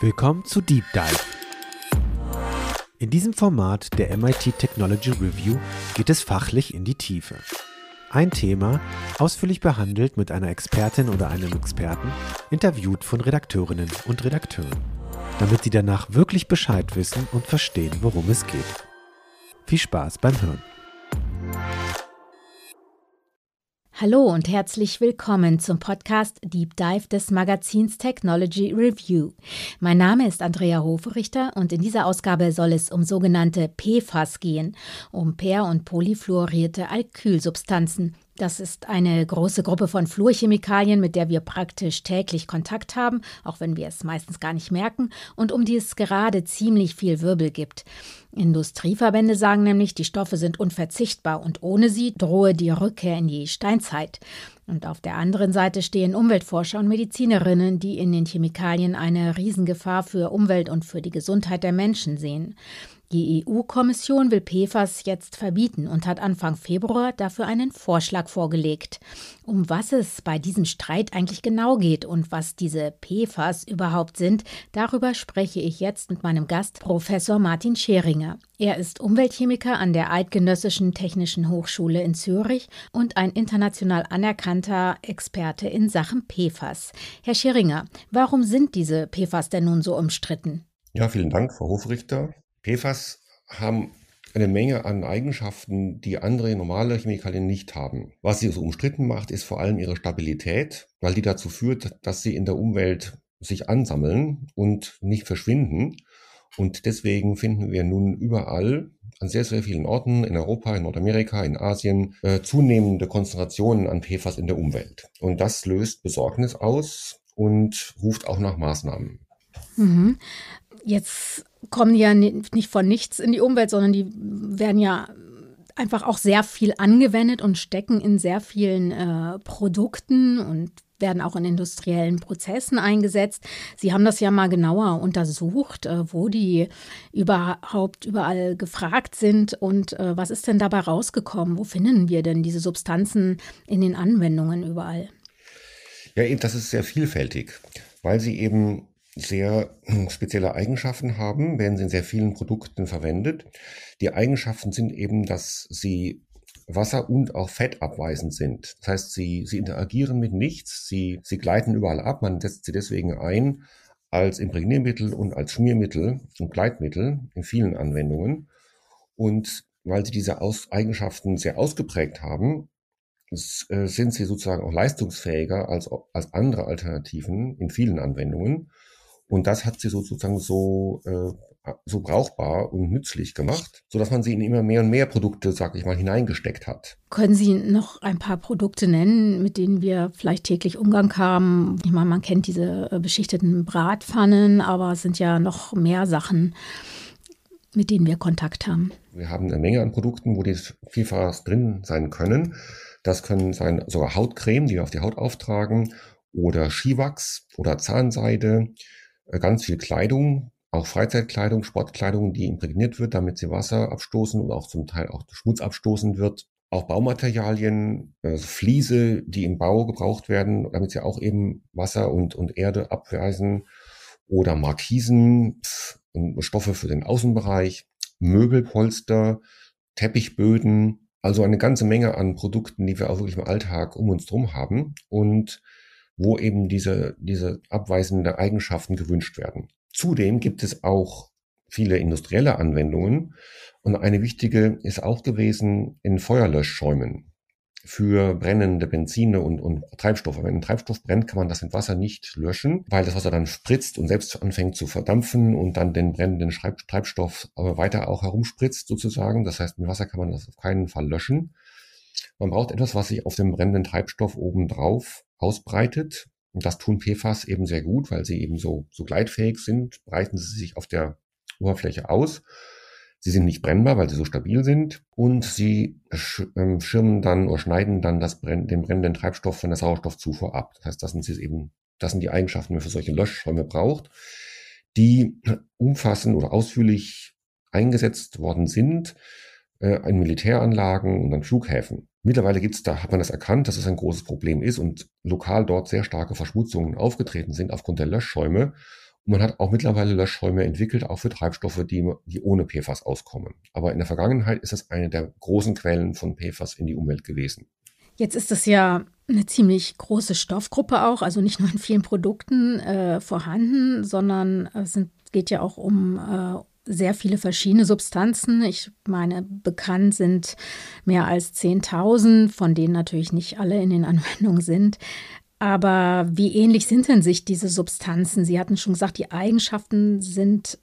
Willkommen zu Deep Dive. In diesem Format der MIT Technology Review geht es fachlich in die Tiefe. Ein Thema, ausführlich behandelt mit einer Expertin oder einem Experten, interviewt von Redakteurinnen und Redakteuren, damit sie danach wirklich Bescheid wissen und verstehen, worum es geht. Viel Spaß beim Hören. Hallo und herzlich willkommen zum Podcast Deep Dive des Magazins Technology Review. Mein Name ist Andrea Hofrichter und in dieser Ausgabe soll es um sogenannte PFAS gehen, um per- und polyfluorierte Alkylsubstanzen, das ist eine große Gruppe von Fluorchemikalien, mit der wir praktisch täglich Kontakt haben, auch wenn wir es meistens gar nicht merken, und um die es gerade ziemlich viel Wirbel gibt. Industrieverbände sagen nämlich, die Stoffe sind unverzichtbar und ohne sie drohe die Rückkehr in die Steinzeit. Und auf der anderen Seite stehen Umweltforscher und Medizinerinnen, die in den Chemikalien eine Riesengefahr für Umwelt und für die Gesundheit der Menschen sehen. Die EU-Kommission will PFAS jetzt verbieten und hat Anfang Februar dafür einen Vorschlag vorgelegt. Um was es bei diesem Streit eigentlich genau geht und was diese PFAS überhaupt sind, darüber spreche ich jetzt mit meinem Gast, Professor Martin Scheringer. Er ist Umweltchemiker an der Eidgenössischen Technischen Hochschule in Zürich und ein international anerkannter Experte in Sachen PFAS. Herr Scheringer, warum sind diese PFAS denn nun so umstritten? Ja, vielen Dank, Frau Hofrichter. PFAS haben eine Menge an Eigenschaften, die andere normale Chemikalien nicht haben. Was sie so umstritten macht, ist vor allem ihre Stabilität, weil die dazu führt, dass sie in der Umwelt sich ansammeln und nicht verschwinden. Und deswegen finden wir nun überall an sehr, sehr vielen Orten in Europa, in Nordamerika, in Asien äh, zunehmende Konzentrationen an PFAS in der Umwelt. Und das löst Besorgnis aus und ruft auch nach Maßnahmen. Mhm. Jetzt kommen ja nicht von nichts in die Umwelt, sondern die werden ja einfach auch sehr viel angewendet und stecken in sehr vielen äh, Produkten und werden auch in industriellen Prozessen eingesetzt. Sie haben das ja mal genauer untersucht, äh, wo die überhaupt überall gefragt sind und äh, was ist denn dabei rausgekommen? Wo finden wir denn diese Substanzen in den Anwendungen überall? Ja, eben, das ist sehr vielfältig, weil sie eben sehr hm, spezielle Eigenschaften haben, werden sie in sehr vielen Produkten verwendet. Die Eigenschaften sind eben, dass sie Wasser- und auch fettabweisend sind. Das heißt, sie, sie interagieren mit nichts, sie, sie gleiten überall ab, man setzt sie deswegen ein als Imprägniermittel und als Schmiermittel und Gleitmittel in vielen Anwendungen. Und weil sie diese Aus Eigenschaften sehr ausgeprägt haben, äh, sind sie sozusagen auch leistungsfähiger als, als andere Alternativen in vielen Anwendungen. Und das hat sie sozusagen so, äh, so brauchbar und nützlich gemacht, so dass man sie in immer mehr und mehr Produkte, sag ich mal, hineingesteckt hat. Können Sie noch ein paar Produkte nennen, mit denen wir vielleicht täglich Umgang haben? Ich meine, man kennt diese äh, beschichteten Bratpfannen, aber es sind ja noch mehr Sachen, mit denen wir Kontakt haben. Wir haben eine Menge an Produkten, wo die vielfach drin sein können. Das können sein sogar Hautcreme, die wir auf die Haut auftragen, oder Skiwachs oder Zahnseide ganz viel Kleidung, auch Freizeitkleidung, Sportkleidung, die imprägniert wird, damit sie Wasser abstoßen und auch zum Teil auch Schmutz abstoßen wird. Auch Baumaterialien, also Fliese, die im Bau gebraucht werden, damit sie auch eben Wasser und, und Erde abweisen. Oder Markisen, Stoffe für den Außenbereich, Möbelpolster, Teppichböden. Also eine ganze Menge an Produkten, die wir auch wirklich im Alltag um uns drum haben. Und wo eben diese, diese abweisenden Eigenschaften gewünscht werden. Zudem gibt es auch viele industrielle Anwendungen und eine wichtige ist auch gewesen in Feuerlöschschäumen für brennende Benzine und, und Treibstoffe. Wenn ein Treibstoff brennt, kann man das mit Wasser nicht löschen, weil das Wasser dann spritzt und selbst anfängt zu verdampfen und dann den brennenden Treibstoff aber weiter auch herumspritzt sozusagen. Das heißt, mit Wasser kann man das auf keinen Fall löschen. Man braucht etwas, was sich auf dem brennenden Treibstoff obendrauf ausbreitet. Und das tun PFAS eben sehr gut, weil sie eben so, so gleitfähig sind, breiten sie sich auf der Oberfläche aus. Sie sind nicht brennbar, weil sie so stabil sind und sie ähm, schirmen dann oder schneiden dann das Brenn den brennenden Treibstoff von der Sauerstoffzufuhr ab. Das heißt, das sind sie eben, das sind die Eigenschaften, die man für solche Löschräume braucht, die umfassend oder ausführlich eingesetzt worden sind äh, in Militäranlagen und an Flughäfen. Mittlerweile gibt's da, hat man das erkannt, dass es ein großes Problem ist und lokal dort sehr starke Verschmutzungen aufgetreten sind aufgrund der Löschschäume. Und man hat auch mittlerweile Löschräume entwickelt, auch für Treibstoffe, die, die ohne PFAS auskommen. Aber in der Vergangenheit ist es eine der großen Quellen von PFAS in die Umwelt gewesen. Jetzt ist das ja eine ziemlich große Stoffgruppe auch, also nicht nur in vielen Produkten äh, vorhanden, sondern es sind, geht ja auch um äh, sehr viele verschiedene Substanzen. Ich meine, bekannt sind mehr als 10.000, von denen natürlich nicht alle in den Anwendungen sind. Aber wie ähnlich sind denn sich diese Substanzen? Sie hatten schon gesagt, die Eigenschaften sind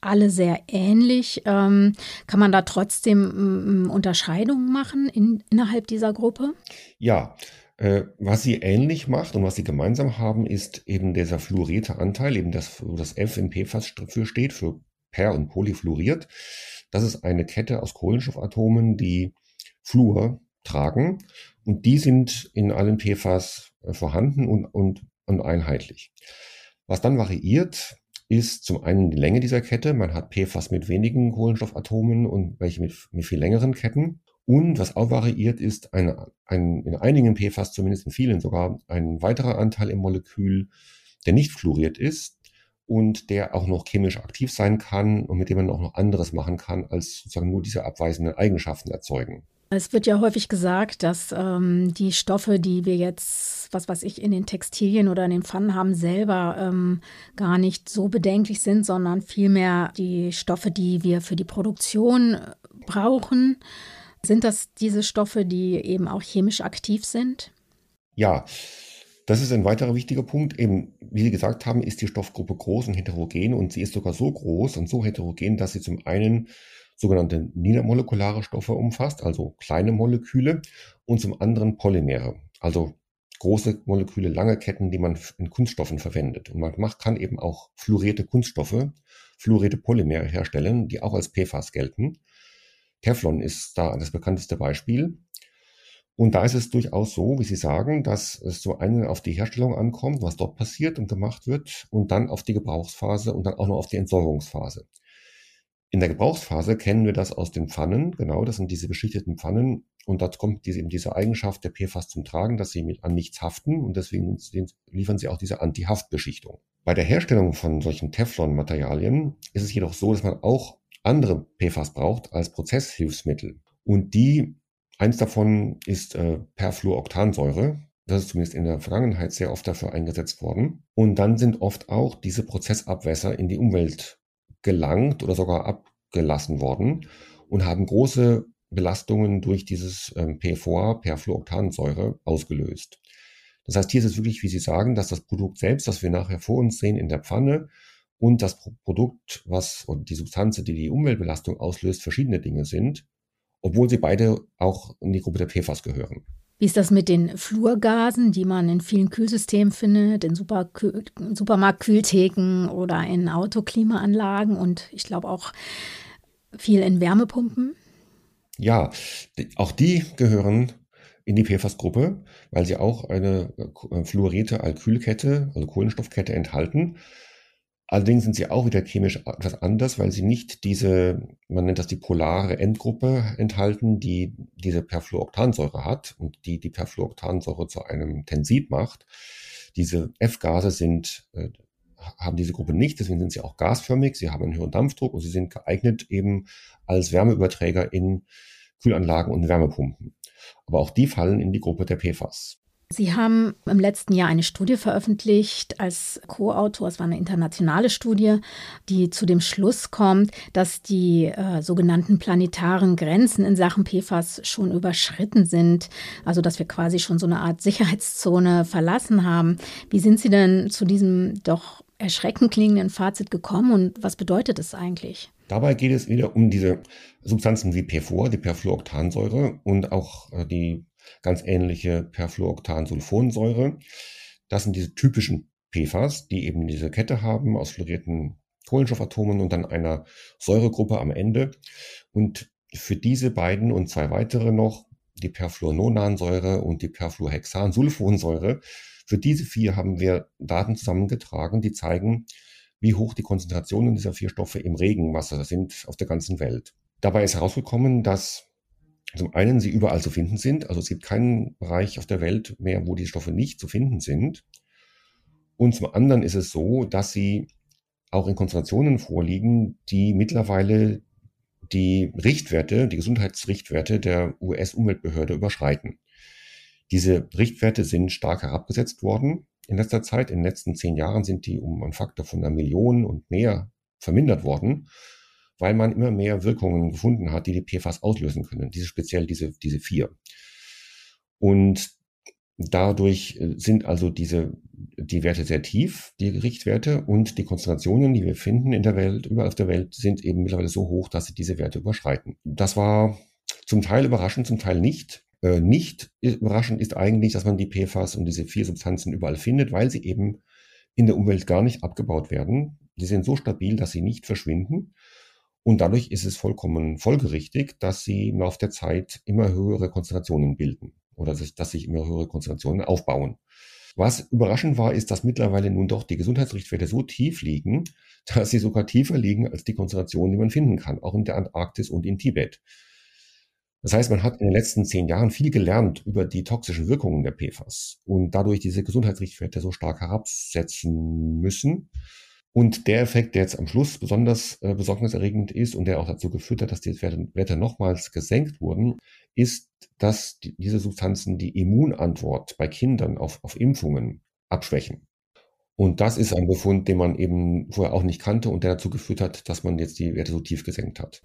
alle sehr ähnlich. Ähm, kann man da trotzdem äh, Unterscheidungen machen in, innerhalb dieser Gruppe? Ja, äh, was sie ähnlich macht und was sie gemeinsam haben, ist eben dieser fluorierte Anteil, eben das, wo das F in PFAS für steht, für per- und polyfluoriert. Das ist eine Kette aus Kohlenstoffatomen, die Fluor tragen und die sind in allen PFAS äh, vorhanden und, und, und einheitlich. Was dann variiert, ist zum einen die Länge dieser Kette. Man hat PFAS mit wenigen Kohlenstoffatomen und welche mit, mit viel längeren Ketten. Und was auch variiert, ist ein, ein, in einigen PFAS, zumindest in vielen sogar, ein weiterer Anteil im Molekül, der nicht fluoriert ist und der auch noch chemisch aktiv sein kann und mit dem man auch noch anderes machen kann, als sozusagen nur diese abweisenden Eigenschaften erzeugen. Es wird ja häufig gesagt, dass ähm, die Stoffe, die wir jetzt, was weiß ich, in den Textilien oder in den Pfannen haben, selber ähm, gar nicht so bedenklich sind, sondern vielmehr die Stoffe, die wir für die Produktion äh, brauchen. Sind das diese Stoffe, die eben auch chemisch aktiv sind? Ja, das ist ein weiterer wichtiger Punkt. Eben, wie Sie gesagt haben, ist die Stoffgruppe groß und heterogen und sie ist sogar so groß und so heterogen, dass sie zum einen sogenannte niedermolekulare Stoffe umfasst, also kleine Moleküle, und zum anderen Polymere, also große Moleküle, lange Ketten, die man in Kunststoffen verwendet. Und man macht, kann eben auch fluorierte Kunststoffe, fluorierte Polymere herstellen, die auch als PFAS gelten. Teflon ist da das bekannteste Beispiel. Und da ist es durchaus so, wie Sie sagen, dass es so einen auf die Herstellung ankommt, was dort passiert und gemacht wird, und dann auf die Gebrauchsphase und dann auch noch auf die Entsorgungsphase. In der Gebrauchsphase kennen wir das aus den Pfannen, genau, das sind diese beschichteten Pfannen. Und dort kommt diese, eben diese Eigenschaft der PFAS zum Tragen, dass sie mit an nichts haften und deswegen liefern sie auch diese Anti-Haftbeschichtung. Bei der Herstellung von solchen Teflon-Materialien ist es jedoch so, dass man auch andere PFAS braucht als Prozesshilfsmittel. Und die, eins davon ist äh, Perfluoroktansäure. Das ist zumindest in der Vergangenheit sehr oft dafür eingesetzt worden. Und dann sind oft auch diese Prozessabwässer in die Umwelt gelangt oder sogar abgelassen worden und haben große Belastungen durch dieses ähm, PFOA, Perfluoroktansäure, ausgelöst. Das heißt, hier ist es wirklich, wie Sie sagen, dass das Produkt selbst, das wir nachher vor uns sehen in der Pfanne, und das Produkt, was und die Substanz, die die Umweltbelastung auslöst, verschiedene Dinge sind, obwohl sie beide auch in die Gruppe der PFAS gehören. Wie ist das mit den Flurgasen, die man in vielen Kühlsystemen findet, in Supermarktkühltheken oder in Autoklimaanlagen und ich glaube auch viel in Wärmepumpen? Ja, auch die gehören in die PFAS-Gruppe, weil sie auch eine äh, fluorierte Alkylkette, also Kohlenstoffkette enthalten. Allerdings sind sie auch wieder chemisch etwas anders, weil sie nicht diese, man nennt das die polare Endgruppe enthalten, die diese Perfluoroktansäure hat und die die Perfluoroktansäure zu einem Tensid macht. Diese F-Gase sind, äh, haben diese Gruppe nicht, deswegen sind sie auch gasförmig, sie haben einen höheren Dampfdruck und sie sind geeignet eben als Wärmeüberträger in Kühlanlagen und Wärmepumpen. Aber auch die fallen in die Gruppe der PFAS. Sie haben im letzten Jahr eine Studie veröffentlicht als Co-Autor. Es war eine internationale Studie, die zu dem Schluss kommt, dass die äh, sogenannten planetaren Grenzen in Sachen PFAS schon überschritten sind. Also, dass wir quasi schon so eine Art Sicherheitszone verlassen haben. Wie sind Sie denn zu diesem doch erschreckend klingenden Fazit gekommen und was bedeutet es eigentlich? Dabei geht es wieder um diese Substanzen wie PFOR, die Perfluoroktansäure und auch äh, die ganz ähnliche Perfluoroktansulfonsäure. Das sind diese typischen PFAS, die eben diese Kette haben aus fluorierten Kohlenstoffatomen und dann einer Säuregruppe am Ende. Und für diese beiden und zwei weitere noch, die Perfluoronansäure und die Perfluorhexansulfonsäure, für diese vier haben wir Daten zusammengetragen, die zeigen, wie hoch die Konzentrationen dieser vier Stoffe im Regenwasser sind auf der ganzen Welt. Dabei ist herausgekommen, dass zum einen sie überall zu finden sind. Also es gibt keinen Bereich auf der Welt mehr, wo die Stoffe nicht zu finden sind. Und zum anderen ist es so, dass sie auch in Konzentrationen vorliegen, die mittlerweile die Richtwerte, die Gesundheitsrichtwerte der US-Umweltbehörde überschreiten. Diese Richtwerte sind stark herabgesetzt worden in letzter Zeit. In den letzten zehn Jahren sind die um einen Faktor von einer Million und mehr vermindert worden, weil man immer mehr Wirkungen gefunden hat, die die PFAS auslösen können. Diese speziell diese, diese vier. Und dadurch äh, sind also diese, die Werte sehr tief, die Richtwerte und die Konzentrationen, die wir finden in der Welt, überall auf der Welt, sind eben mittlerweile so hoch, dass sie diese Werte überschreiten. Das war zum Teil überraschend, zum Teil nicht. Äh, nicht überraschend ist eigentlich, dass man die PFAS und diese vier Substanzen überall findet, weil sie eben in der Umwelt gar nicht abgebaut werden. Sie sind so stabil, dass sie nicht verschwinden. Und dadurch ist es vollkommen folgerichtig, dass sie im Laufe der Zeit immer höhere Konzentrationen bilden oder sich, dass sich immer höhere Konzentrationen aufbauen. Was überraschend war, ist, dass mittlerweile nun doch die Gesundheitsrichtwerte so tief liegen, dass sie sogar tiefer liegen als die Konzentrationen, die man finden kann, auch in der Antarktis und in Tibet. Das heißt, man hat in den letzten zehn Jahren viel gelernt über die toxischen Wirkungen der PFAS und dadurch diese Gesundheitsrichtwerte so stark herabsetzen müssen. Und der Effekt, der jetzt am Schluss besonders äh, besorgniserregend ist und der auch dazu geführt hat, dass die Werte, nochmals gesenkt wurden, ist, dass die, diese Substanzen die Immunantwort bei Kindern auf, auf Impfungen abschwächen. Und das ist ein Befund, den man eben vorher auch nicht kannte und der dazu geführt hat, dass man jetzt die Werte so tief gesenkt hat.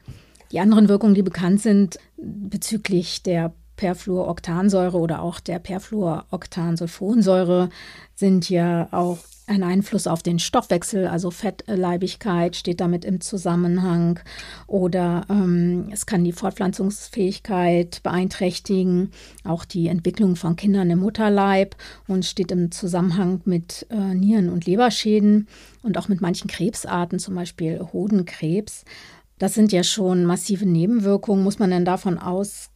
Die anderen Wirkungen, die bekannt sind bezüglich der Perfluoroktansäure oder auch der Perfluoroktansulfonsäure, sind ja auch ein Einfluss auf den Stoffwechsel, also Fettleibigkeit steht damit im Zusammenhang oder ähm, es kann die Fortpflanzungsfähigkeit beeinträchtigen, auch die Entwicklung von Kindern im Mutterleib und steht im Zusammenhang mit äh, Nieren- und Leberschäden und auch mit manchen Krebsarten, zum Beispiel Hodenkrebs. Das sind ja schon massive Nebenwirkungen. Muss man denn davon ausgehen,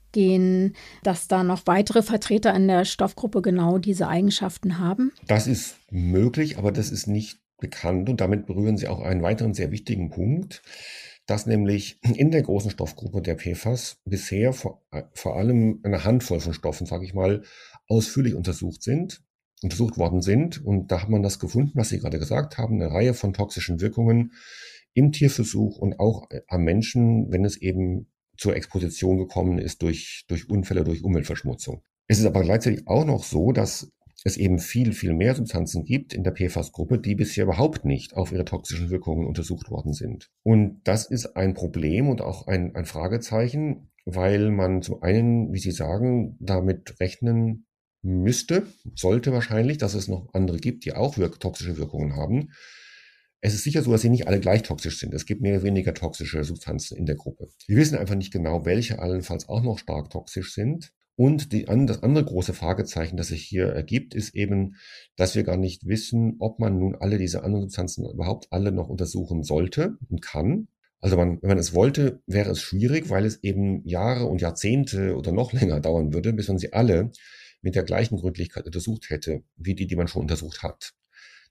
dass da noch weitere Vertreter in der Stoffgruppe genau diese Eigenschaften haben? Das ist möglich, aber das ist nicht bekannt und damit berühren Sie auch einen weiteren sehr wichtigen Punkt, dass nämlich in der großen Stoffgruppe der PFAS bisher vor, vor allem eine Handvoll von Stoffen, sage ich mal, ausführlich untersucht sind, untersucht worden sind und da hat man das gefunden, was Sie gerade gesagt haben, eine Reihe von toxischen Wirkungen, im Tierversuch und auch äh, am Menschen, wenn es eben zur Exposition gekommen ist durch, durch Unfälle, durch Umweltverschmutzung. Es ist aber gleichzeitig auch noch so, dass es eben viel, viel mehr Substanzen gibt in der PFAS-Gruppe, die bisher überhaupt nicht auf ihre toxischen Wirkungen untersucht worden sind. Und das ist ein Problem und auch ein, ein Fragezeichen, weil man zum einen, wie Sie sagen, damit rechnen müsste, sollte wahrscheinlich, dass es noch andere gibt, die auch wirk toxische Wirkungen haben. Es ist sicher so, dass sie nicht alle gleich toxisch sind. Es gibt mehr oder weniger toxische Substanzen in der Gruppe. Wir wissen einfach nicht genau, welche allenfalls auch noch stark toxisch sind. Und die, das andere große Fragezeichen, das sich hier ergibt, ist eben, dass wir gar nicht wissen, ob man nun alle diese anderen Substanzen überhaupt alle noch untersuchen sollte und kann. Also man, wenn man es wollte, wäre es schwierig, weil es eben Jahre und Jahrzehnte oder noch länger dauern würde, bis man sie alle mit der gleichen Gründlichkeit untersucht hätte, wie die, die man schon untersucht hat.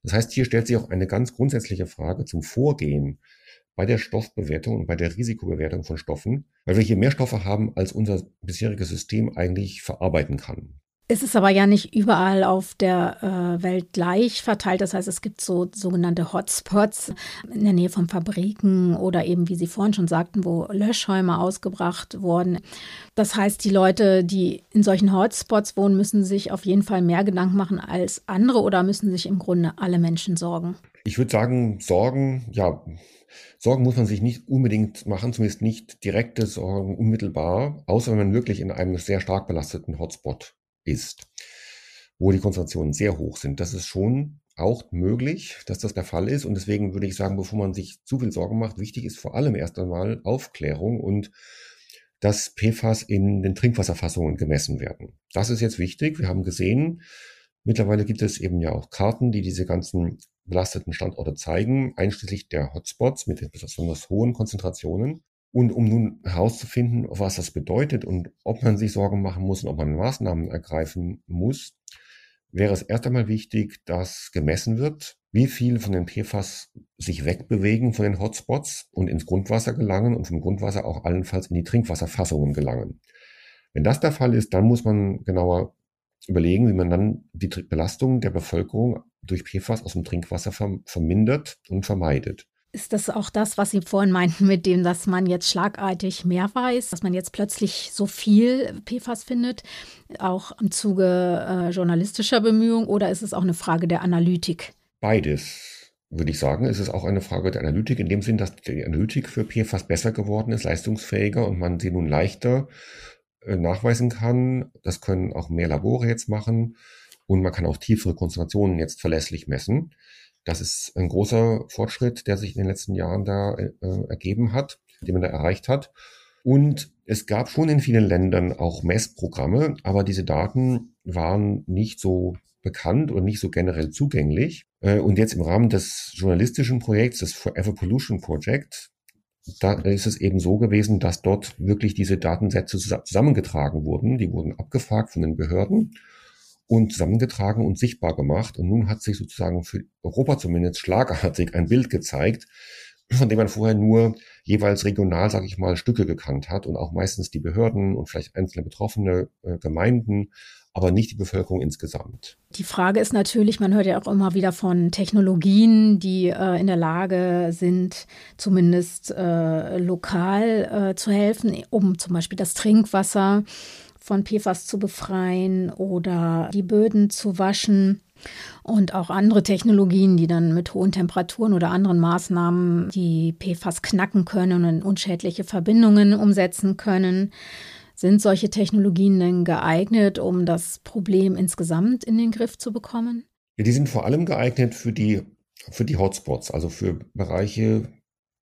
Das heißt, hier stellt sich auch eine ganz grundsätzliche Frage zum Vorgehen bei der Stoffbewertung und bei der Risikobewertung von Stoffen, weil wir hier mehr Stoffe haben, als unser bisheriges System eigentlich verarbeiten kann. Es ist aber ja nicht überall auf der äh, Welt gleich verteilt. Das heißt, es gibt so sogenannte Hotspots in der Nähe von Fabriken oder eben, wie Sie vorhin schon sagten, wo Löschschäume ausgebracht wurden. Das heißt, die Leute, die in solchen Hotspots wohnen, müssen sich auf jeden Fall mehr Gedanken machen als andere oder müssen sich im Grunde alle Menschen sorgen? Ich würde sagen, Sorgen, ja, Sorgen muss man sich nicht unbedingt machen, zumindest nicht direkte Sorgen unmittelbar, außer wenn man wirklich in einem sehr stark belasteten Hotspot ist, wo die Konzentrationen sehr hoch sind. Das ist schon auch möglich, dass das der Fall ist. Und deswegen würde ich sagen, bevor man sich zu viel Sorgen macht, wichtig ist vor allem erst einmal Aufklärung und dass PFAS in den Trinkwasserfassungen gemessen werden. Das ist jetzt wichtig. Wir haben gesehen, mittlerweile gibt es eben ja auch Karten, die diese ganzen belasteten Standorte zeigen, einschließlich der Hotspots mit besonders hohen Konzentrationen. Und um nun herauszufinden, was das bedeutet und ob man sich Sorgen machen muss und ob man Maßnahmen ergreifen muss, wäre es erst einmal wichtig, dass gemessen wird, wie viel von den PFAS sich wegbewegen von den Hotspots und ins Grundwasser gelangen und vom Grundwasser auch allenfalls in die Trinkwasserfassungen gelangen. Wenn das der Fall ist, dann muss man genauer überlegen, wie man dann die Belastung der Bevölkerung durch PFAS aus dem Trinkwasser vermindert und vermeidet. Ist das auch das, was Sie vorhin meinten, mit dem, dass man jetzt schlagartig mehr weiß, dass man jetzt plötzlich so viel PFAS findet, auch im Zuge äh, journalistischer Bemühungen, oder ist es auch eine Frage der Analytik? Beides, würde ich sagen. Es ist auch eine Frage der Analytik, in dem Sinn, dass die Analytik für PFAS besser geworden ist, leistungsfähiger und man sie nun leichter äh, nachweisen kann. Das können auch mehr Labore jetzt machen und man kann auch tiefere Konzentrationen jetzt verlässlich messen. Das ist ein großer Fortschritt, der sich in den letzten Jahren da äh, ergeben hat, den man da erreicht hat. Und es gab schon in vielen Ländern auch Messprogramme, aber diese Daten waren nicht so bekannt und nicht so generell zugänglich. Äh, und jetzt im Rahmen des journalistischen Projekts, des Forever Pollution Project, da ist es eben so gewesen, dass dort wirklich diese Datensätze zusammengetragen wurden. Die wurden abgefragt von den Behörden und zusammengetragen und sichtbar gemacht. Und nun hat sich sozusagen für Europa zumindest schlagartig ein Bild gezeigt, von dem man vorher nur jeweils regional, sage ich mal, Stücke gekannt hat und auch meistens die Behörden und vielleicht einzelne betroffene äh, Gemeinden, aber nicht die Bevölkerung insgesamt. Die Frage ist natürlich, man hört ja auch immer wieder von Technologien, die äh, in der Lage sind, zumindest äh, lokal äh, zu helfen, um zum Beispiel das Trinkwasser von PFAS zu befreien oder die Böden zu waschen und auch andere Technologien, die dann mit hohen Temperaturen oder anderen Maßnahmen die PFAS knacken können und unschädliche Verbindungen umsetzen können. Sind solche Technologien denn geeignet, um das Problem insgesamt in den Griff zu bekommen? Ja, die sind vor allem geeignet für die, für die Hotspots, also für Bereiche,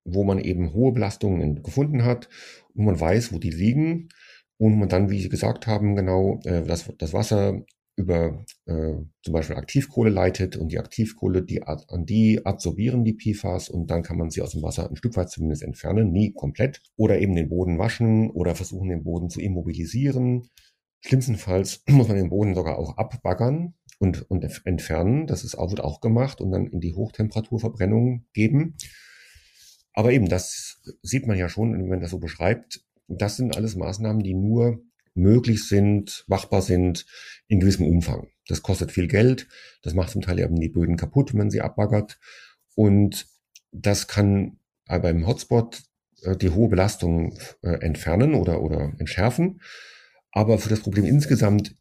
wo man eben hohe Belastungen gefunden hat, wo man weiß, wo die liegen und man dann, wie Sie gesagt haben, genau äh, das, das Wasser über äh, zum Beispiel Aktivkohle leitet und die Aktivkohle, die an die absorbieren die PFAS und dann kann man sie aus dem Wasser ein Stück weit zumindest entfernen, nie komplett. Oder eben den Boden waschen oder versuchen den Boden zu immobilisieren. Schlimmstenfalls muss man den Boden sogar auch abbaggern und, und entfernen. Das ist auch, wird auch gemacht und dann in die Hochtemperaturverbrennung geben. Aber eben, das sieht man ja schon, wenn man das so beschreibt, das sind alles Maßnahmen, die nur möglich sind, machbar sind in gewissem Umfang. Das kostet viel Geld, das macht zum Teil eben die Böden kaputt, wenn man sie abbaggert. Und das kann beim Hotspot äh, die hohe Belastung äh, entfernen oder, oder entschärfen. Aber für das Problem insgesamt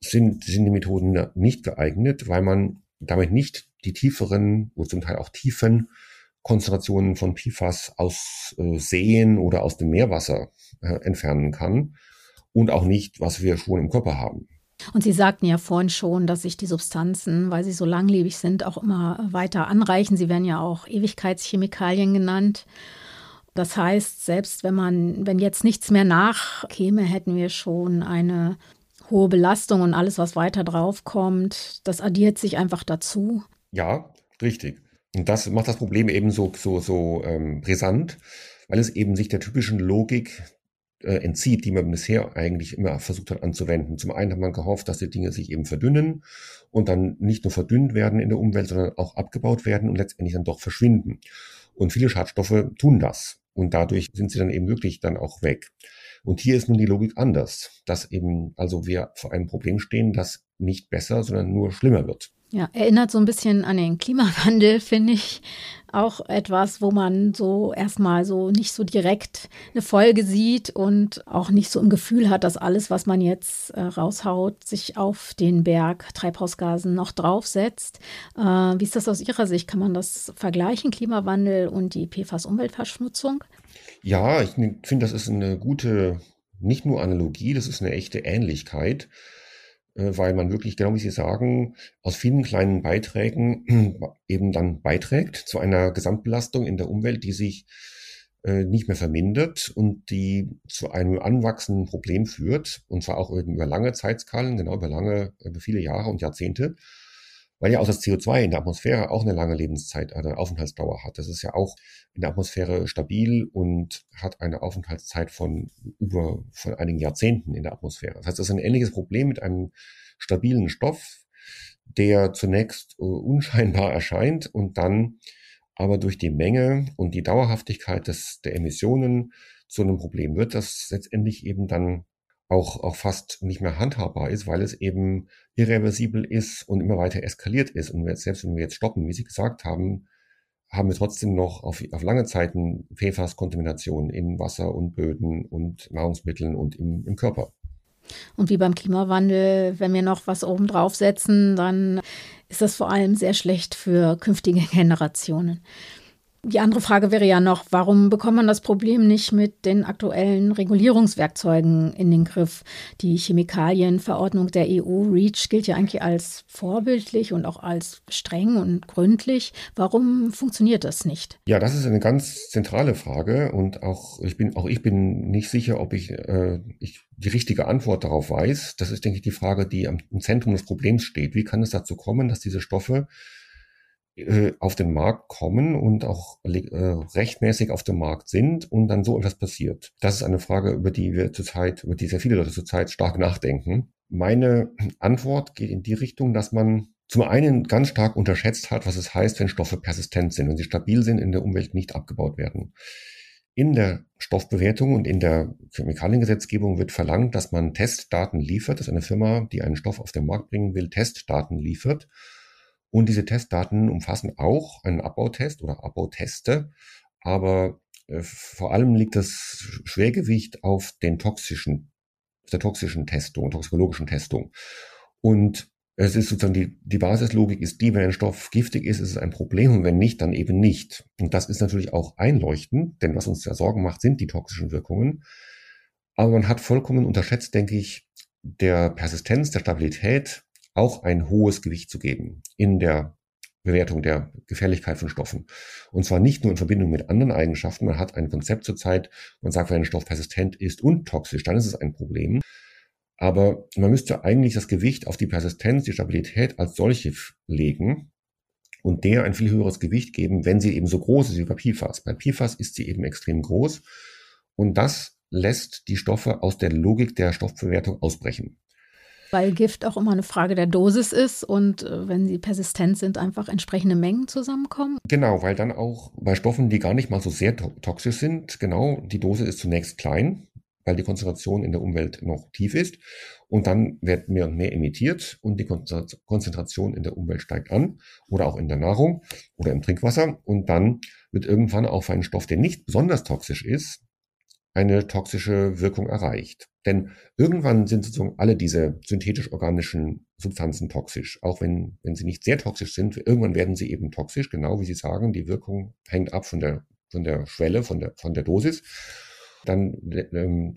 sind, sind die Methoden nicht geeignet, weil man damit nicht die tieferen oder zum Teil auch tiefen Konzentrationen von PFAS aus äh, Seen oder aus dem Meerwasser äh, entfernen kann und auch nicht, was wir schon im Körper haben. Und Sie sagten ja vorhin schon, dass sich die Substanzen, weil sie so langlebig sind, auch immer weiter anreichen. Sie werden ja auch Ewigkeitschemikalien genannt. Das heißt, selbst wenn man, wenn jetzt nichts mehr nachkäme, hätten wir schon eine hohe Belastung und alles, was weiter drauf kommt, das addiert sich einfach dazu. Ja, richtig. Und das macht das Problem eben so, so, so ähm, brisant, weil es eben sich der typischen Logik äh, entzieht, die man bisher eigentlich immer versucht hat anzuwenden. Zum einen hat man gehofft, dass die Dinge sich eben verdünnen und dann nicht nur verdünnt werden in der Umwelt, sondern auch abgebaut werden und letztendlich dann doch verschwinden. Und viele Schadstoffe tun das. Und dadurch sind sie dann eben wirklich dann auch weg. Und hier ist nun die Logik anders, dass eben also wir vor einem Problem stehen, das nicht besser, sondern nur schlimmer wird. Ja, erinnert so ein bisschen an den Klimawandel, finde ich. Auch etwas, wo man so erstmal so nicht so direkt eine Folge sieht und auch nicht so im Gefühl hat, dass alles, was man jetzt äh, raushaut, sich auf den Berg Treibhausgasen noch draufsetzt. Äh, wie ist das aus Ihrer Sicht? Kann man das vergleichen, Klimawandel und die PFAS-Umweltverschmutzung? Ja, ich finde, das ist eine gute, nicht nur Analogie, das ist eine echte Ähnlichkeit. Äh, weil man wirklich, genau wie Sie sagen, aus vielen kleinen Beiträgen eben dann beiträgt zu einer Gesamtbelastung in der Umwelt, die sich äh, nicht mehr vermindert und die zu einem anwachsenden Problem führt, und zwar auch über lange Zeitskalen, genau über lange, über viele Jahre und Jahrzehnte weil ja auch das CO2 in der Atmosphäre auch eine lange Lebenszeit, eine Aufenthaltsdauer hat. Das ist ja auch in der Atmosphäre stabil und hat eine Aufenthaltszeit von über von einigen Jahrzehnten in der Atmosphäre. Das heißt, das ist ein ähnliches Problem mit einem stabilen Stoff, der zunächst äh, unscheinbar erscheint und dann aber durch die Menge und die Dauerhaftigkeit des, der Emissionen zu einem Problem wird, das letztendlich eben dann auch, auch fast nicht mehr handhabbar ist, weil es eben irreversibel ist und immer weiter eskaliert ist. Und selbst wenn wir jetzt stoppen, wie Sie gesagt haben, haben wir trotzdem noch auf, auf lange Zeiten PFAS-Kontamination in Wasser und Böden und Nahrungsmitteln und im, im Körper. Und wie beim Klimawandel, wenn wir noch was oben draufsetzen, dann ist das vor allem sehr schlecht für künftige Generationen. Die andere Frage wäre ja noch, warum bekommt man das Problem nicht mit den aktuellen Regulierungswerkzeugen in den Griff? Die Chemikalienverordnung der EU REACH gilt ja eigentlich als vorbildlich und auch als streng und gründlich. Warum funktioniert das nicht? Ja, das ist eine ganz zentrale Frage und auch ich bin auch ich bin nicht sicher, ob ich, äh, ich die richtige Antwort darauf weiß. Das ist denke ich die Frage, die am, im Zentrum des Problems steht. Wie kann es dazu kommen, dass diese Stoffe äh, auf den Markt kommen und auch äh, rechtmäßig auf dem Markt sind und dann so etwas passiert. Das ist eine Frage, über die wir zurzeit, über die sehr viele Leute zurzeit stark nachdenken. Meine Antwort geht in die Richtung, dass man zum einen ganz stark unterschätzt hat, was es heißt, wenn Stoffe persistent sind, wenn sie stabil sind, in der Umwelt nicht abgebaut werden. In der Stoffbewertung und in der Chemikaliengesetzgebung wird verlangt, dass man Testdaten liefert, dass eine Firma, die einen Stoff auf den Markt bringen will, Testdaten liefert und diese Testdaten umfassen auch einen Abbautest oder Abbauteste, aber äh, vor allem liegt das Schwergewicht auf den toxischen, der toxischen Testung, toxikologischen Testung. Und es ist sozusagen die, die Basislogik ist die, wenn ein Stoff giftig ist, ist es ein Problem und wenn nicht, dann eben nicht. Und das ist natürlich auch einleuchtend, denn was uns ja Sorgen macht, sind die toxischen Wirkungen. Aber man hat vollkommen unterschätzt, denke ich, der Persistenz, der Stabilität auch ein hohes Gewicht zu geben in der Bewertung der Gefährlichkeit von Stoffen. Und zwar nicht nur in Verbindung mit anderen Eigenschaften. Man hat ein Konzept zurzeit, man sagt, wenn ein Stoff persistent ist und toxisch, dann ist es ein Problem. Aber man müsste eigentlich das Gewicht auf die Persistenz, die Stabilität als solche legen und der ein viel höheres Gewicht geben, wenn sie eben so groß ist wie bei PFAS. Bei PFAS ist sie eben extrem groß und das lässt die Stoffe aus der Logik der Stoffbewertung ausbrechen weil Gift auch immer eine Frage der Dosis ist und äh, wenn sie persistent sind, einfach entsprechende Mengen zusammenkommen. Genau, weil dann auch bei Stoffen, die gar nicht mal so sehr to toxisch sind, genau, die Dose ist zunächst klein, weil die Konzentration in der Umwelt noch tief ist und dann wird mehr und mehr emittiert und die Konzentration in der Umwelt steigt an oder auch in der Nahrung oder im Trinkwasser und dann wird irgendwann auch für einen Stoff, der nicht besonders toxisch ist, eine toxische Wirkung erreicht. Denn irgendwann sind sozusagen alle diese synthetisch-organischen Substanzen toxisch. Auch wenn, wenn sie nicht sehr toxisch sind, irgendwann werden sie eben toxisch, genau wie Sie sagen. Die Wirkung hängt ab von der, von der Schwelle, von der, von der Dosis. Dann ähm,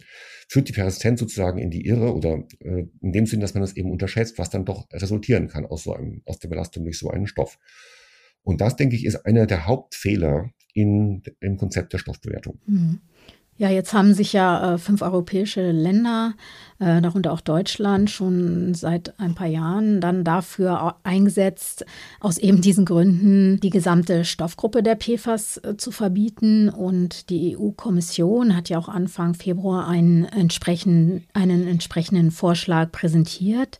führt die Persistenz sozusagen in die Irre oder äh, in dem Sinn, dass man das eben unterschätzt, was dann doch resultieren kann aus so einem, aus der Belastung durch so einen Stoff. Und das, denke ich, ist einer der Hauptfehler in, im Konzept der Stoffbewertung. Mhm. Ja, jetzt haben sich ja äh, fünf europäische Länder, äh, darunter auch Deutschland, schon seit ein paar Jahren dann dafür eingesetzt, aus eben diesen Gründen die gesamte Stoffgruppe der PFAS äh, zu verbieten. Und die EU-Kommission hat ja auch Anfang Februar einen entsprechenden, einen entsprechenden Vorschlag präsentiert.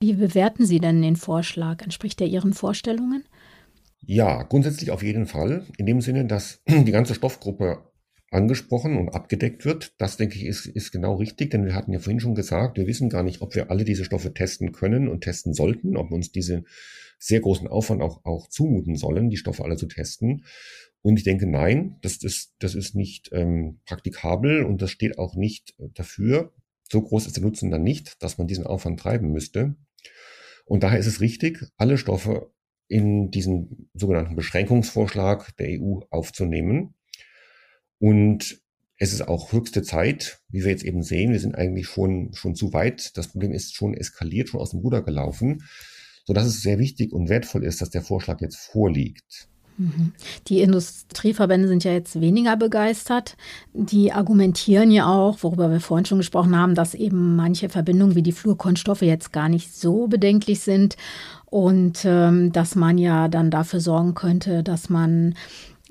Wie bewerten Sie denn den Vorschlag? Entspricht er Ihren Vorstellungen? Ja, grundsätzlich auf jeden Fall. In dem Sinne, dass die ganze Stoffgruppe angesprochen und abgedeckt wird. Das, denke ich, ist, ist genau richtig, denn wir hatten ja vorhin schon gesagt, wir wissen gar nicht, ob wir alle diese Stoffe testen können und testen sollten, ob wir uns diese sehr großen Aufwand auch, auch zumuten sollen, die Stoffe alle zu testen. Und ich denke, nein, das, das, das ist nicht ähm, praktikabel und das steht auch nicht dafür. So groß ist der Nutzen dann nicht, dass man diesen Aufwand treiben müsste. Und daher ist es richtig, alle Stoffe in diesen sogenannten Beschränkungsvorschlag der EU aufzunehmen. Und es ist auch höchste Zeit, wie wir jetzt eben sehen, wir sind eigentlich schon, schon zu weit. Das Problem ist schon eskaliert, schon aus dem Ruder gelaufen, sodass es sehr wichtig und wertvoll ist, dass der Vorschlag jetzt vorliegt. Mhm. Die Industrieverbände sind ja jetzt weniger begeistert. Die argumentieren ja auch, worüber wir vorhin schon gesprochen haben, dass eben manche Verbindungen wie die Fluorkonstoffe jetzt gar nicht so bedenklich sind und ähm, dass man ja dann dafür sorgen könnte, dass man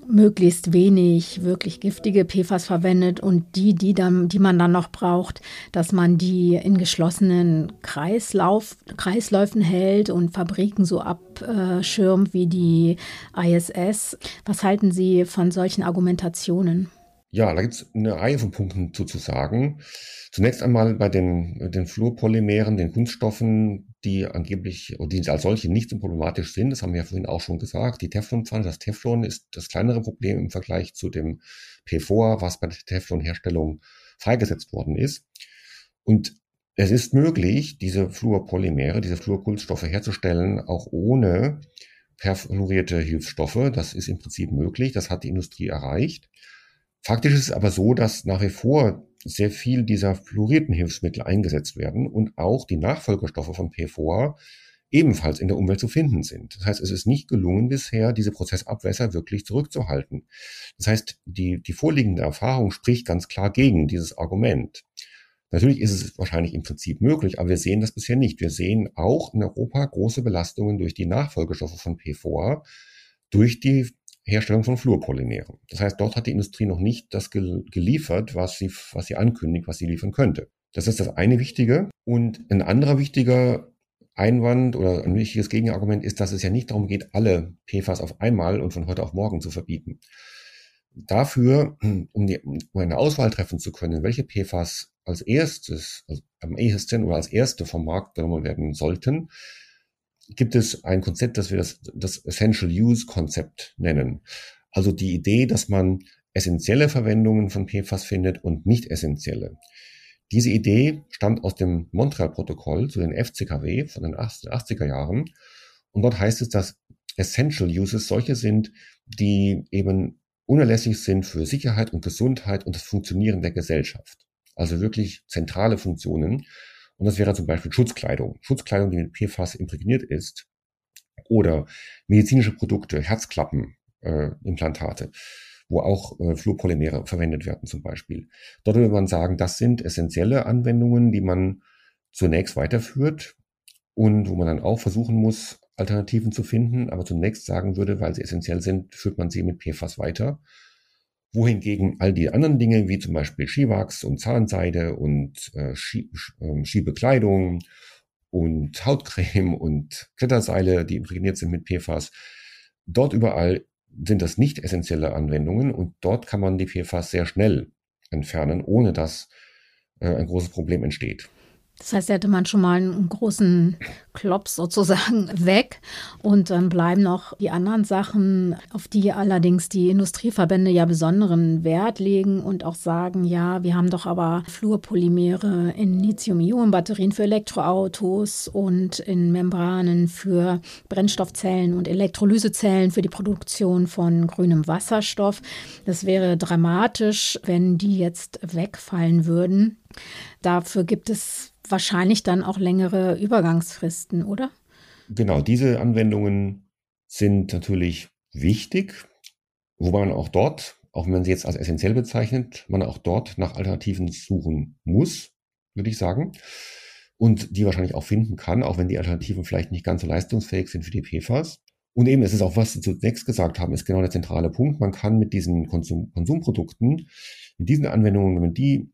möglichst wenig wirklich giftige PFAS verwendet und die, die, dann, die man dann noch braucht, dass man die in geschlossenen Kreislauf, Kreisläufen hält und Fabriken so abschirmt wie die ISS. Was halten Sie von solchen Argumentationen? Ja, da gibt es eine Reihe von Punkten zu, zu sagen. Zunächst einmal bei den, den Fluorpolymeren, den Kunststoffen, die angeblich, oder die als solche nicht so problematisch sind, das haben wir ja vorhin auch schon gesagt. Die Teflonpfanne, das Teflon ist das kleinere Problem im Vergleich zu dem PFOA, was bei der Teflonherstellung freigesetzt worden ist. Und es ist möglich, diese Fluorpolymere, diese Fluorkunststoffe herzustellen, auch ohne perfluorierte Hilfsstoffe. Das ist im Prinzip möglich. Das hat die Industrie erreicht. Faktisch ist es aber so, dass nach wie vor sehr viel dieser fluorierten Hilfsmittel eingesetzt werden und auch die Nachfolgerstoffe von PFOA ebenfalls in der Umwelt zu finden sind. Das heißt, es ist nicht gelungen bisher, diese Prozessabwässer wirklich zurückzuhalten. Das heißt, die, die vorliegende Erfahrung spricht ganz klar gegen dieses Argument. Natürlich ist es wahrscheinlich im Prinzip möglich, aber wir sehen das bisher nicht. Wir sehen auch in Europa große Belastungen durch die Nachfolgestoffe von PFOA, durch die Herstellung von Fluorpolymeren. Das heißt, dort hat die Industrie noch nicht das geliefert, was sie, was sie ankündigt, was sie liefern könnte. Das ist das eine Wichtige. Und ein anderer wichtiger Einwand oder ein wichtiges Gegenargument ist, dass es ja nicht darum geht, alle PFAS auf einmal und von heute auf morgen zu verbieten. Dafür, um, die, um eine Auswahl treffen zu können, welche PFAS als erstes, also am ehesten oder als erste vom Markt genommen werden sollten, gibt es ein Konzept, das wir das, das Essential Use Konzept nennen. Also die Idee, dass man essentielle Verwendungen von PFAS findet und nicht essentielle. Diese Idee stammt aus dem Montreal-Protokoll zu den FCKW von den 80er Jahren. Und dort heißt es, dass Essential Uses solche sind, die eben unerlässlich sind für Sicherheit und Gesundheit und das Funktionieren der Gesellschaft. Also wirklich zentrale Funktionen. Und das wäre zum Beispiel Schutzkleidung. Schutzkleidung, die mit PFAS imprägniert ist. Oder medizinische Produkte, Herzklappen, äh, Implantate, wo auch äh, Fluorpolymere verwendet werden zum Beispiel. Dort würde man sagen, das sind essentielle Anwendungen, die man zunächst weiterführt und wo man dann auch versuchen muss, Alternativen zu finden, aber zunächst sagen würde, weil sie essentiell sind, führt man sie mit PFAS weiter wohingegen all die anderen Dinge, wie zum Beispiel Skiwachs und Zahnseide und äh, Ski, äh, Skibekleidung und Hautcreme und Kletterseile, die imprägniert sind mit PFAS, dort überall sind das nicht essentielle Anwendungen und dort kann man die PFAS sehr schnell entfernen, ohne dass äh, ein großes Problem entsteht. Das heißt, da hätte man schon mal einen großen Klops sozusagen weg und dann bleiben noch die anderen Sachen, auf die allerdings die Industrieverbände ja besonderen Wert legen und auch sagen, ja, wir haben doch aber Fluorpolymere in Lithium-Ionen-Batterien für Elektroautos und in Membranen für Brennstoffzellen und Elektrolysezellen für die Produktion von grünem Wasserstoff. Das wäre dramatisch, wenn die jetzt wegfallen würden. Dafür gibt es wahrscheinlich dann auch längere Übergangsfristen, oder? Genau, diese Anwendungen sind natürlich wichtig, wobei man auch dort, auch wenn man sie jetzt als essentiell bezeichnet, man auch dort nach Alternativen suchen muss, würde ich sagen. Und die wahrscheinlich auch finden kann, auch wenn die Alternativen vielleicht nicht ganz so leistungsfähig sind für die PFAS. Und eben, es ist auch, was Sie zunächst gesagt haben, ist genau der zentrale Punkt. Man kann mit diesen Konsum Konsumprodukten, mit diesen Anwendungen, wenn man die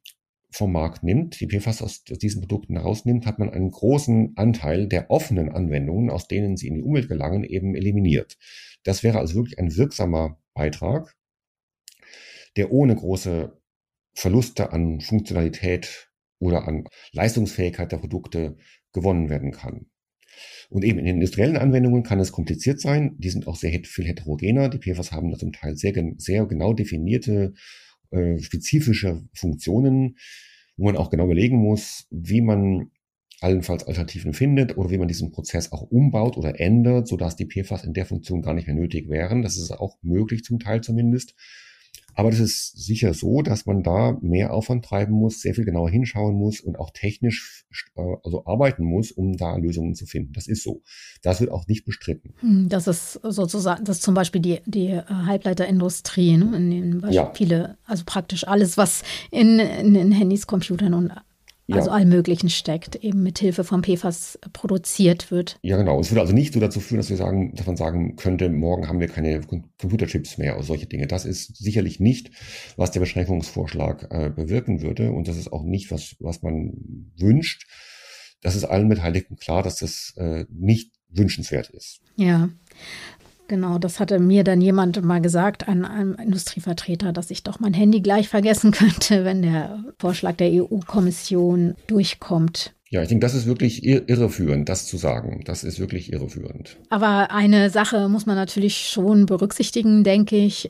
vom Markt nimmt, die PFAS aus, aus diesen Produkten herausnimmt, hat man einen großen Anteil der offenen Anwendungen, aus denen sie in die Umwelt gelangen, eben eliminiert. Das wäre also wirklich ein wirksamer Beitrag, der ohne große Verluste an Funktionalität oder an Leistungsfähigkeit der Produkte gewonnen werden kann. Und eben in den industriellen Anwendungen kann es kompliziert sein. Die sind auch sehr viel heterogener. Die PFAS haben da zum Teil sehr, sehr genau definierte äh, spezifische Funktionen, wo man auch genau überlegen muss, wie man allenfalls Alternativen findet oder wie man diesen Prozess auch umbaut oder ändert, sodass die PFAS in der Funktion gar nicht mehr nötig wären. Das ist auch möglich zum Teil zumindest. Aber das ist sicher so, dass man da mehr Aufwand treiben muss, sehr viel genauer hinschauen muss und auch technisch äh, also arbeiten muss, um da Lösungen zu finden. Das ist so. Das wird auch nicht bestritten. Hm, das ist sozusagen, das ist zum Beispiel die, die äh, Halbleiterindustrie, ne? in denen ja. viele, also praktisch alles, was in, in, in Handys, Computern und also ja. allem Möglichen steckt, eben mit Hilfe von PFAS produziert wird. Ja, genau. Es würde also nicht so dazu führen, dass wir sagen, dass man sagen könnte, morgen haben wir keine Computerchips mehr oder solche Dinge. Das ist sicherlich nicht, was der Beschränkungsvorschlag äh, bewirken würde. Und das ist auch nicht, was, was man wünscht. Das ist allen Beteiligten klar, dass das äh, nicht wünschenswert ist. Ja. Genau, das hatte mir dann jemand mal gesagt, ein, ein Industrievertreter, dass ich doch mein Handy gleich vergessen könnte, wenn der Vorschlag der EU-Kommission durchkommt. Ja, ich denke, das ist wirklich irreführend, das zu sagen. Das ist wirklich irreführend. Aber eine Sache muss man natürlich schon berücksichtigen, denke ich.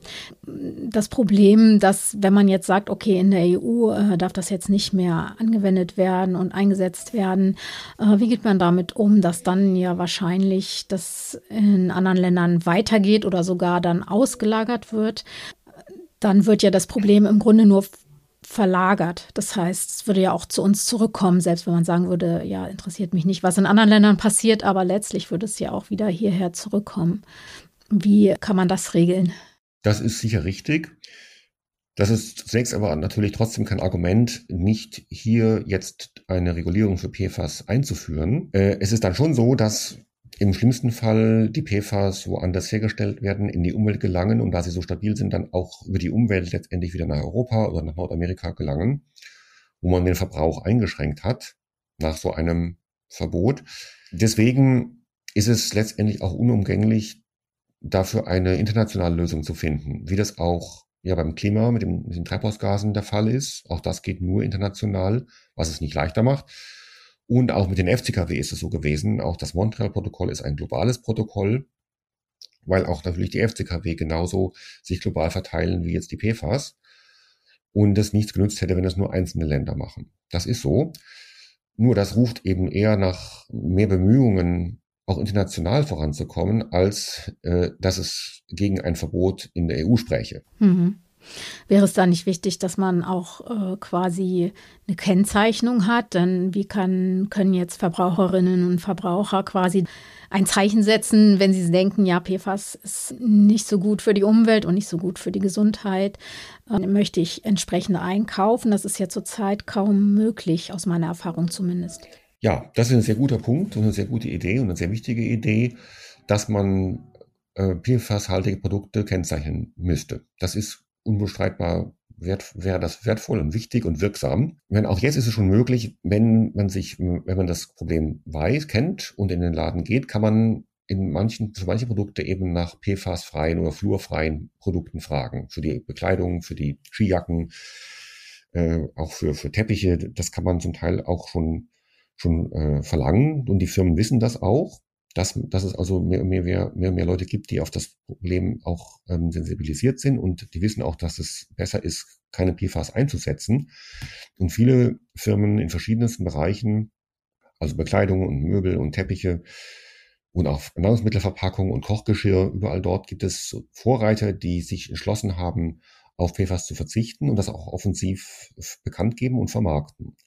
Das Problem, dass wenn man jetzt sagt, okay, in der EU äh, darf das jetzt nicht mehr angewendet werden und eingesetzt werden, äh, wie geht man damit um, dass dann ja wahrscheinlich das in anderen Ländern weitergeht oder sogar dann ausgelagert wird? Dann wird ja das Problem im Grunde nur verlagert. Das heißt, es würde ja auch zu uns zurückkommen, selbst wenn man sagen würde, ja, interessiert mich nicht, was in anderen Ländern passiert, aber letztlich würde es ja auch wieder hierher zurückkommen. Wie kann man das regeln? Das ist sicher richtig. Das ist zunächst aber natürlich trotzdem kein Argument, nicht hier jetzt eine Regulierung für PFAS einzuführen. Äh, es ist dann schon so, dass im schlimmsten Fall die PFAS woanders hergestellt werden, in die Umwelt gelangen und da sie so stabil sind, dann auch über die Umwelt letztendlich wieder nach Europa oder nach Nordamerika gelangen, wo man den Verbrauch eingeschränkt hat nach so einem Verbot. Deswegen ist es letztendlich auch unumgänglich, dafür eine internationale Lösung zu finden, wie das auch ja beim Klima mit, dem, mit den Treibhausgasen der Fall ist. Auch das geht nur international, was es nicht leichter macht. Und auch mit den FCKW ist es so gewesen. Auch das Montreal-Protokoll ist ein globales Protokoll, weil auch natürlich die FCKW genauso sich global verteilen wie jetzt die PFAS. Und es nichts genützt hätte, wenn es nur einzelne Länder machen. Das ist so. Nur das ruft eben eher nach mehr Bemühungen, auch international voranzukommen, als äh, dass es gegen ein Verbot in der EU spräche. Mhm. Wäre es da nicht wichtig, dass man auch äh, quasi eine Kennzeichnung hat? Denn wie kann, können jetzt Verbraucherinnen und Verbraucher quasi ein Zeichen setzen, wenn sie denken, ja, PFAS ist nicht so gut für die Umwelt und nicht so gut für die Gesundheit, äh, möchte ich entsprechend einkaufen. Das ist ja zurzeit kaum möglich, aus meiner Erfahrung zumindest. Ja, das ist ein sehr guter Punkt und eine sehr gute Idee und eine sehr wichtige Idee, dass man äh, PFAS-haltige Produkte kennzeichnen müsste. Das ist unbestreitbar wert, wäre das wertvoll und wichtig und wirksam. Wenn auch jetzt ist es schon möglich, wenn man sich, wenn man das Problem weiß, kennt und in den Laden geht, kann man in manchen, für manche Produkte eben nach PFAS-freien oder fluorfreien Produkten fragen. Für die Bekleidung, für die Skijacken, äh, auch für, für Teppiche. Das kann man zum Teil auch schon, schon äh, verlangen und die Firmen wissen das auch dass, dass es also mehr und mehr, mehr, mehr, mehr Leute gibt, die auf das Problem auch ähm, sensibilisiert sind und die wissen auch, dass es besser ist, keine PFAS einzusetzen. Und viele Firmen in verschiedensten Bereichen, also Bekleidung und Möbel und Teppiche und auch Nahrungsmittelverpackung und Kochgeschirr, überall dort gibt es Vorreiter, die sich entschlossen haben, auf PFAS zu verzichten und das auch offensiv bekannt geben und vermarkten.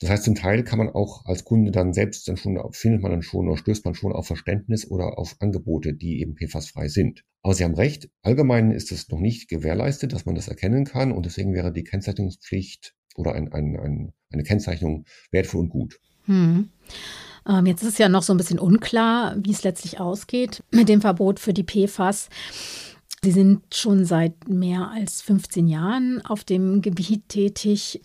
Das heißt, zum Teil kann man auch als Kunde dann selbst dann schon, findet man dann schon oder stößt man schon auf Verständnis oder auf Angebote, die eben PFAS-frei sind. Aber Sie haben recht, allgemein ist es noch nicht gewährleistet, dass man das erkennen kann und deswegen wäre die Kennzeichnungspflicht oder ein, ein, ein, eine Kennzeichnung wertvoll und gut. Hm. Ähm, jetzt ist es ja noch so ein bisschen unklar, wie es letztlich ausgeht mit dem Verbot für die PFAS. Sie sind schon seit mehr als 15 Jahren auf dem Gebiet tätig.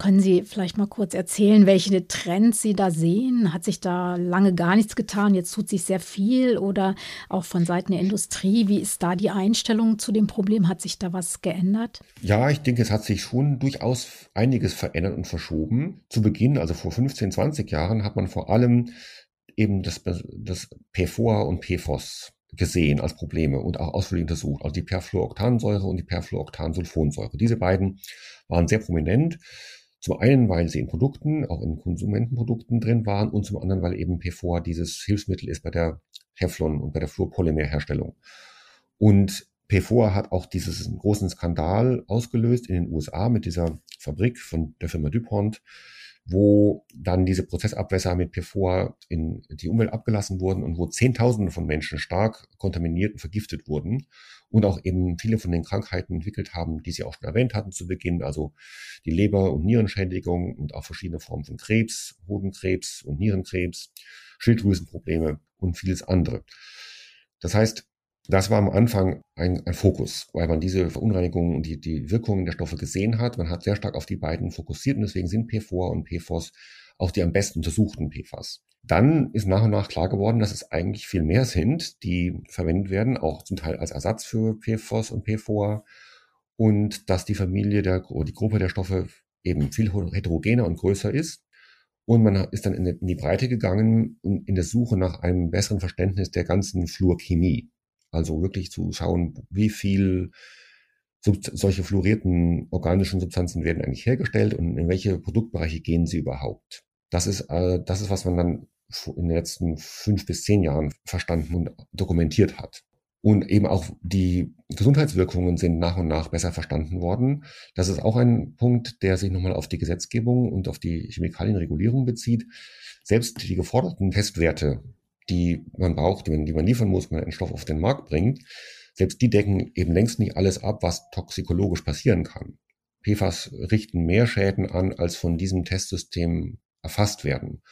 Können Sie vielleicht mal kurz erzählen, welche Trends Sie da sehen? Hat sich da lange gar nichts getan? Jetzt tut sich sehr viel oder auch von Seiten der Industrie. Wie ist da die Einstellung zu dem Problem? Hat sich da was geändert? Ja, ich denke, es hat sich schon durchaus einiges verändert und verschoben. Zu Beginn, also vor 15, 20 Jahren, hat man vor allem eben das, das PFOA und PFOS gesehen als Probleme und auch ausführlich untersucht. Also die Perfluoroktansäure und die Perfluoroktansulfonsäure. Diese beiden waren sehr prominent zum einen, weil sie in Produkten, auch in Konsumentenprodukten drin waren und zum anderen, weil eben PFOA dieses Hilfsmittel ist bei der Teflon und bei der Fluorpolymerherstellung. Und PFOA hat auch diesen großen Skandal ausgelöst in den USA mit dieser Fabrik von der Firma DuPont, wo dann diese Prozessabwässer mit PFOA in die Umwelt abgelassen wurden und wo Zehntausende von Menschen stark kontaminiert und vergiftet wurden und auch eben viele von den Krankheiten entwickelt haben, die Sie auch schon erwähnt hatten zu Beginn, also die Leber- und Nierenschädigung und auch verschiedene Formen von Krebs, Hodenkrebs und Nierenkrebs, Schilddrüsenprobleme und vieles andere. Das heißt, Das war am Anfang ein, ein Fokus, weil man diese Verunreinigungen und die, die Wirkungen der Stoffe gesehen hat. Man hat sehr stark auf die beiden fokussiert und deswegen sind PFOA und PFOS auch die am besten untersuchten PFAS. Dann ist nach und nach klar geworden, dass es eigentlich viel mehr sind, die verwendet werden, auch zum Teil als Ersatz für PFOS und PFOA und dass die Familie der, die Gruppe der Stoffe eben viel heterogener und größer ist. Und man ist dann in die Breite gegangen in der Suche nach einem besseren Verständnis der ganzen Fluorchemie. Also wirklich zu schauen, wie viel solche fluorierten organischen Substanzen werden eigentlich hergestellt und in welche Produktbereiche gehen sie überhaupt. Das ist, äh, das ist, was man dann in den letzten fünf bis zehn Jahren verstanden und dokumentiert hat. Und eben auch die Gesundheitswirkungen sind nach und nach besser verstanden worden. Das ist auch ein Punkt, der sich nochmal auf die Gesetzgebung und auf die Chemikalienregulierung bezieht. Selbst die geforderten Testwerte, die man braucht, die man, liefern muss, wenn man einen Stoff auf den Markt bringt, selbst die decken eben längst nicht alles ab, was toxikologisch passieren kann. PFAS richten mehr Schäden an, als von diesem Testsystem erfasst werden.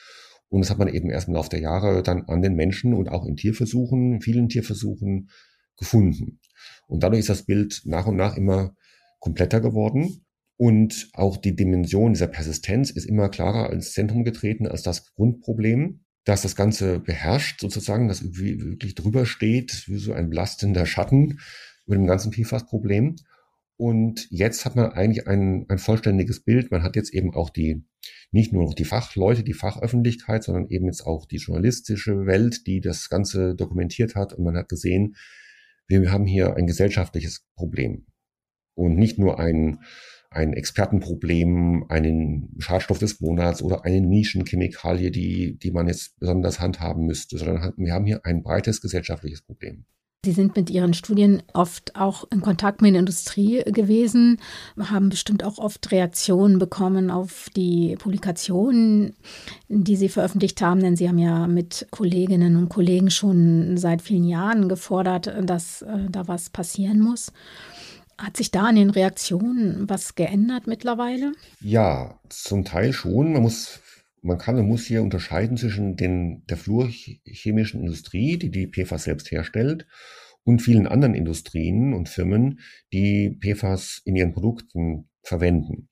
Und das hat man eben erst im Laufe der Jahre dann an den Menschen und auch in Tierversuchen, vielen Tierversuchen gefunden. Und dadurch ist das Bild nach und nach immer kompletter geworden. Und auch die Dimension dieser Persistenz ist immer klarer ins Zentrum getreten als das Grundproblem, dass das Ganze beherrscht sozusagen, dass wirklich drüber steht, wie so ein belastender Schatten über dem ganzen PFAS-Problem. Und jetzt hat man eigentlich ein, ein vollständiges Bild. Man hat jetzt eben auch die, nicht nur noch die Fachleute, die Fachöffentlichkeit, sondern eben jetzt auch die journalistische Welt, die das Ganze dokumentiert hat. Und man hat gesehen, wir haben hier ein gesellschaftliches Problem. Und nicht nur ein, ein Expertenproblem, einen Schadstoff des Monats oder eine Nischenchemikalie, die, die man jetzt besonders handhaben müsste, sondern wir haben hier ein breites gesellschaftliches Problem. Sie sind mit Ihren Studien oft auch in Kontakt mit der Industrie gewesen, haben bestimmt auch oft Reaktionen bekommen auf die Publikationen, die Sie veröffentlicht haben, denn Sie haben ja mit Kolleginnen und Kollegen schon seit vielen Jahren gefordert, dass äh, da was passieren muss. Hat sich da an den Reaktionen was geändert mittlerweile? Ja, zum Teil schon. Man muss man kann und muss hier unterscheiden zwischen den, der fluorchemischen Industrie, die die PFAS selbst herstellt, und vielen anderen Industrien und Firmen, die PFAS in ihren Produkten verwenden.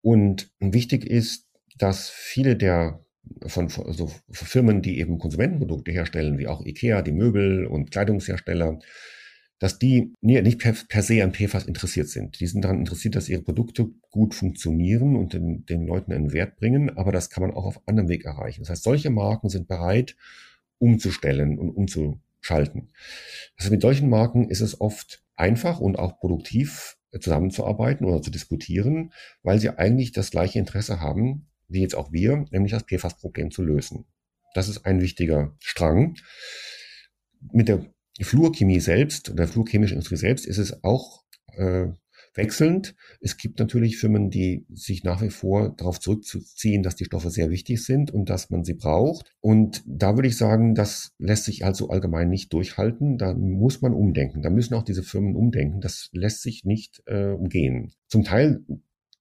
Und wichtig ist, dass viele der von, also Firmen, die eben Konsumentenprodukte herstellen, wie auch IKEA, die Möbel und Kleidungshersteller, dass die nicht per, per, se an PFAS interessiert sind. Die sind daran interessiert, dass ihre Produkte gut funktionieren und den, den Leuten einen Wert bringen, aber das kann man auch auf anderem Weg erreichen. Das heißt, solche Marken sind bereit, umzustellen und umzuschalten. Also mit solchen Marken ist es oft einfach und auch produktiv zusammenzuarbeiten oder zu diskutieren, weil sie eigentlich das gleiche Interesse haben, wie jetzt auch wir, nämlich das PFAS-Problem zu lösen. Das ist ein wichtiger Strang. Mit der Fluorchemie selbst, der fluorchemische Industrie selbst, ist es auch äh, wechselnd. Es gibt natürlich Firmen, die sich nach wie vor darauf zurückziehen, dass die Stoffe sehr wichtig sind und dass man sie braucht. Und da würde ich sagen, das lässt sich also allgemein nicht durchhalten. Da muss man umdenken. Da müssen auch diese Firmen umdenken. Das lässt sich nicht äh, umgehen. Zum Teil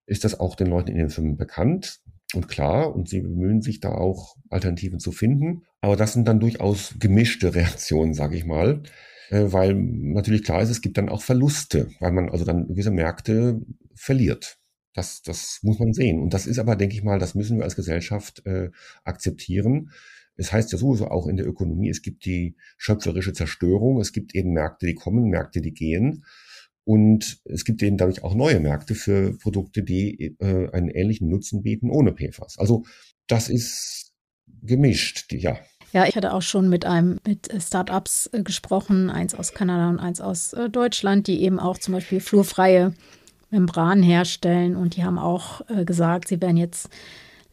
ist das auch den Leuten in den Firmen bekannt und klar und sie bemühen sich da auch Alternativen zu finden. Aber das sind dann durchaus gemischte Reaktionen, sage ich mal, äh, weil natürlich klar ist, es gibt dann auch Verluste, weil man also dann gewisse Märkte verliert. Das, das muss man sehen. Und das ist aber, denke ich mal, das müssen wir als Gesellschaft äh, akzeptieren. Es heißt ja sowieso auch in der Ökonomie, es gibt die schöpferische Zerstörung, es gibt eben Märkte, die kommen, Märkte, die gehen. Und es gibt eben dadurch auch neue Märkte für Produkte, die äh, einen ähnlichen Nutzen bieten ohne PFAS. Also das ist gemischt, ja. Ja, ich hatte auch schon mit einem mit Startups äh, gesprochen, eins aus Kanada und eins aus äh, Deutschland, die eben auch zum Beispiel flurfreie Membranen herstellen und die haben auch äh, gesagt, sie wären jetzt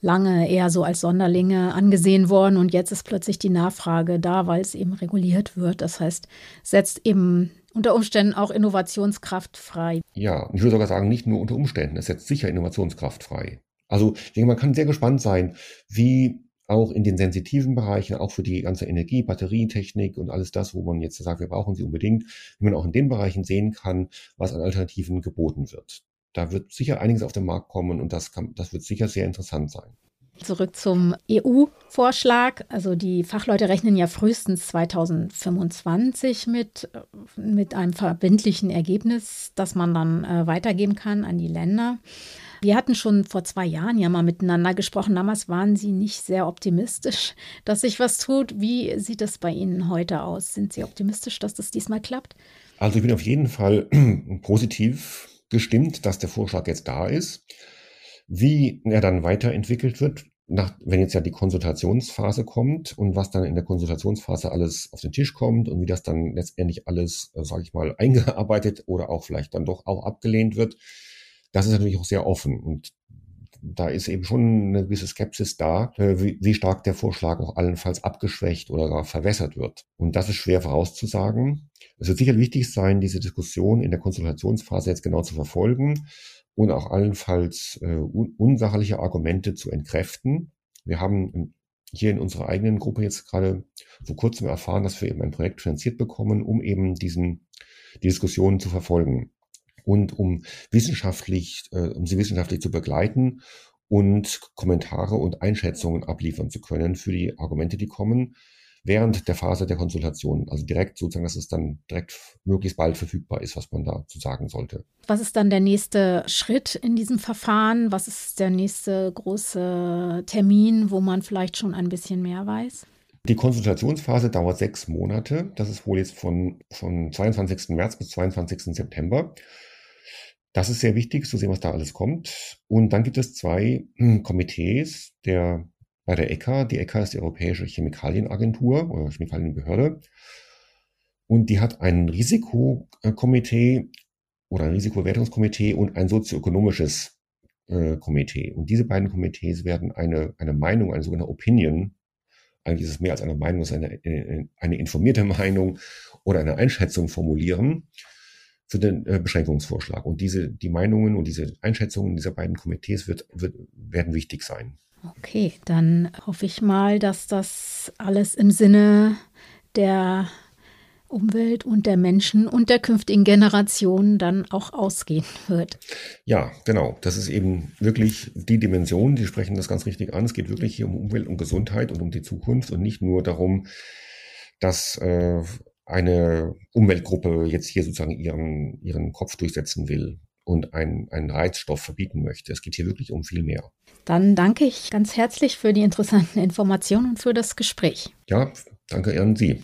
lange eher so als Sonderlinge angesehen worden und jetzt ist plötzlich die Nachfrage da, weil es eben reguliert wird. Das heißt, setzt eben unter Umständen auch Innovationskraft frei. Ja, ich würde sogar sagen, nicht nur unter Umständen, es setzt sicher Innovationskraft frei. Also ich denke, man kann sehr gespannt sein, wie auch in den sensitiven Bereichen, auch für die ganze Energie, Batterietechnik und alles das, wo man jetzt sagt, wir brauchen sie unbedingt, wie man auch in den Bereichen sehen kann, was an Alternativen geboten wird. Da wird sicher einiges auf den Markt kommen und das, kann, das wird sicher sehr interessant sein. Zurück zum EU-Vorschlag. Also die Fachleute rechnen ja frühestens 2025 mit, mit einem verbindlichen Ergebnis, das man dann äh, weitergeben kann an die Länder. Wir hatten schon vor zwei Jahren ja mal miteinander gesprochen. Damals waren Sie nicht sehr optimistisch, dass sich was tut. Wie sieht es bei Ihnen heute aus? Sind Sie optimistisch, dass das diesmal klappt? Also ich bin auf jeden Fall positiv gestimmt, dass der Vorschlag jetzt da ist. Wie er dann weiterentwickelt wird, nach, wenn jetzt ja die Konsultationsphase kommt und was dann in der Konsultationsphase alles auf den Tisch kommt und wie das dann letztendlich alles, äh, sage ich mal, eingearbeitet oder auch vielleicht dann doch auch abgelehnt wird, das ist natürlich auch sehr offen. Und da ist eben schon eine gewisse Skepsis da, äh, wie, wie stark der Vorschlag auch allenfalls abgeschwächt oder gar verwässert wird. Und das ist schwer vorauszusagen. Es wird sicher wichtig sein, diese Diskussion in der Konsultationsphase jetzt genau zu verfolgen und auch allenfalls äh, un unsachliche Argumente zu entkräften. Wir haben hier in unserer eigenen Gruppe jetzt gerade vor kurzem erfahren, dass wir eben ein Projekt finanziert bekommen, um eben diesen, die Diskussionen zu verfolgen und um wissenschaftlich, äh, um sie wissenschaftlich zu begleiten und Kommentare und Einschätzungen abliefern zu können für die Argumente, die kommen während der Phase der Konsultation. Also direkt sozusagen, dass es dann direkt möglichst bald verfügbar ist, was man dazu sagen sollte. Was ist dann der nächste Schritt in diesem Verfahren? Was ist der nächste große Termin, wo man vielleicht schon ein bisschen mehr weiß? Die Konsultationsphase dauert sechs Monate. Das ist wohl jetzt von, von 22. März bis 22. September. Das ist sehr wichtig, zu sehen, was da alles kommt. Und dann gibt es zwei Komitees der bei der ECHA. Die ECHA ist die Europäische Chemikalienagentur oder Chemikalienbehörde. Und die hat ein Risikokomitee oder ein Risikobewertungskomitee und ein sozioökonomisches äh, Komitee. Und diese beiden Komitees werden eine, eine Meinung, eine sogenannte Opinion, eigentlich ist es mehr als eine Meinung, es ist eine, eine, eine informierte Meinung oder eine Einschätzung formulieren für den äh, Beschränkungsvorschlag. Und diese, die Meinungen und diese Einschätzungen dieser beiden Komitees wird, wird, werden wichtig sein. Okay, dann hoffe ich mal, dass das alles im Sinne der Umwelt und der Menschen und der künftigen Generationen dann auch ausgehen wird. Ja, genau. Das ist eben wirklich die Dimension, die sprechen das ganz richtig an. Es geht wirklich hier um Umwelt und Gesundheit und um die Zukunft und nicht nur darum, dass äh, eine Umweltgruppe jetzt hier sozusagen ihren, ihren Kopf durchsetzen will und einen, einen Reizstoff verbieten möchte. Es geht hier wirklich um viel mehr. Dann danke ich ganz herzlich für die interessanten Informationen und für das Gespräch. Ja, danke an Sie.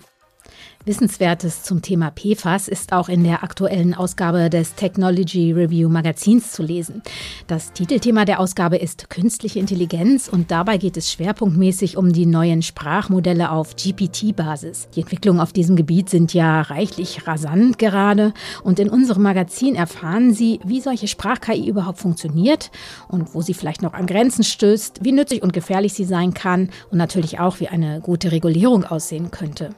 Wissenswertes zum Thema PFAS ist auch in der aktuellen Ausgabe des Technology Review Magazins zu lesen. Das Titelthema der Ausgabe ist Künstliche Intelligenz und dabei geht es schwerpunktmäßig um die neuen Sprachmodelle auf GPT-Basis. Die Entwicklungen auf diesem Gebiet sind ja reichlich rasant gerade und in unserem Magazin erfahren Sie, wie solche Sprach-KI überhaupt funktioniert und wo sie vielleicht noch an Grenzen stößt, wie nützlich und gefährlich sie sein kann und natürlich auch, wie eine gute Regulierung aussehen könnte.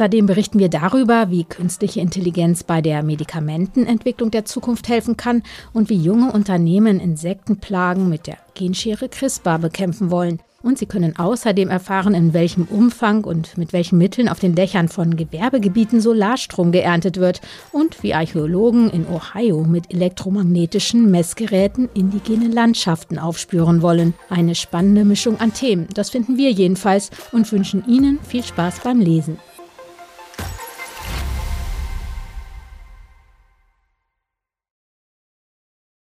Außerdem berichten wir darüber, wie künstliche Intelligenz bei der Medikamentenentwicklung der Zukunft helfen kann und wie junge Unternehmen Insektenplagen mit der Genschere CRISPR bekämpfen wollen. Und Sie können außerdem erfahren, in welchem Umfang und mit welchen Mitteln auf den Dächern von Gewerbegebieten Solarstrom geerntet wird und wie Archäologen in Ohio mit elektromagnetischen Messgeräten indigene Landschaften aufspüren wollen. Eine spannende Mischung an Themen, das finden wir jedenfalls und wünschen Ihnen viel Spaß beim Lesen.